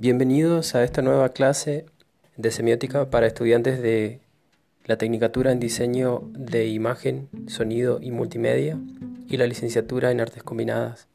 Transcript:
Bienvenidos a esta nueva clase de semiótica para estudiantes de la Tecnicatura en Diseño de Imagen, Sonido y Multimedia y la Licenciatura en Artes Combinadas.